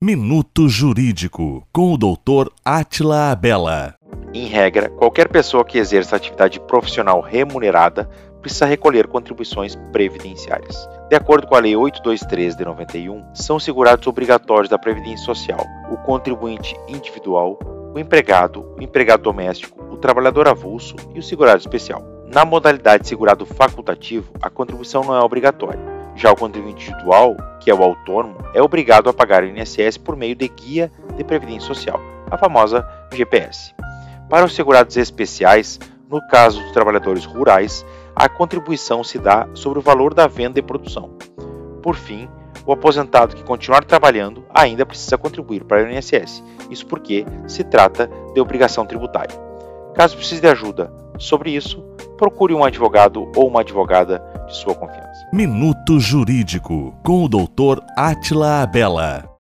Minuto Jurídico, com o Dr. Atila Abela. Em regra, qualquer pessoa que exerça atividade profissional remunerada precisa recolher contribuições previdenciárias. De acordo com a Lei 823 de 91, são segurados obrigatórios da Previdência Social o contribuinte individual, o empregado, o empregado doméstico, o trabalhador avulso e o segurado especial. Na modalidade segurado facultativo, a contribuição não é obrigatória já o contribuinte individual, que é o autônomo, é obrigado a pagar o INSS por meio de guia de previdência social, a famosa GPS. Para os segurados especiais, no caso dos trabalhadores rurais, a contribuição se dá sobre o valor da venda e produção. Por fim, o aposentado que continuar trabalhando ainda precisa contribuir para o INSS, isso porque se trata de obrigação tributária. Caso precise de ajuda sobre isso, procure um advogado ou uma advogada de sua confiança. Minuto Jurídico, com o Dr. Atila Abela.